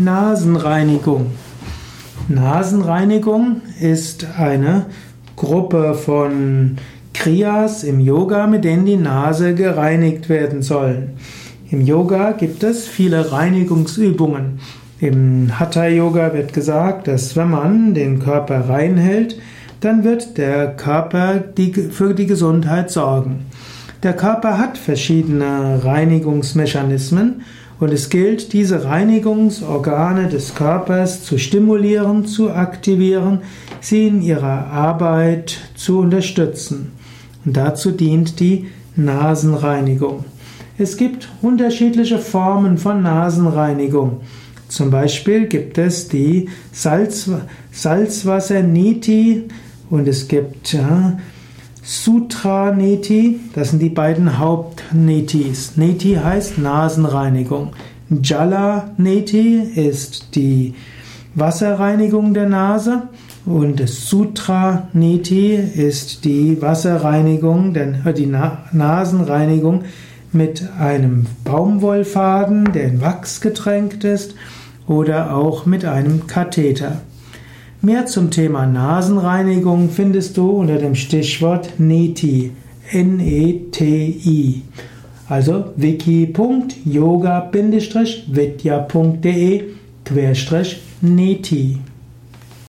Nasenreinigung. Nasenreinigung ist eine Gruppe von Kriyas im Yoga, mit denen die Nase gereinigt werden soll. Im Yoga gibt es viele Reinigungsübungen. Im Hatha Yoga wird gesagt, dass wenn man den Körper reinhält, dann wird der Körper die, für die Gesundheit sorgen. Der Körper hat verschiedene Reinigungsmechanismen und es gilt, diese Reinigungsorgane des Körpers zu stimulieren, zu aktivieren, sie in ihrer Arbeit zu unterstützen. Und dazu dient die Nasenreinigung. Es gibt unterschiedliche Formen von Nasenreinigung. Zum Beispiel gibt es die Salz, Salzwasser-Niti und es gibt ja, Sutra Neti, das sind die beiden Hauptnetis. Neti heißt Nasenreinigung. Jala Neti ist die Wasserreinigung der Nase und Sutra Neti ist die Wasserreinigung, äh, die Nasenreinigung mit einem Baumwollfaden, der in Wachs getränkt ist, oder auch mit einem Katheter. Mehr zum Thema Nasenreinigung findest du unter dem Stichwort NETI. N-E-T-I. Also wiki.yoga-vidya.de-neti.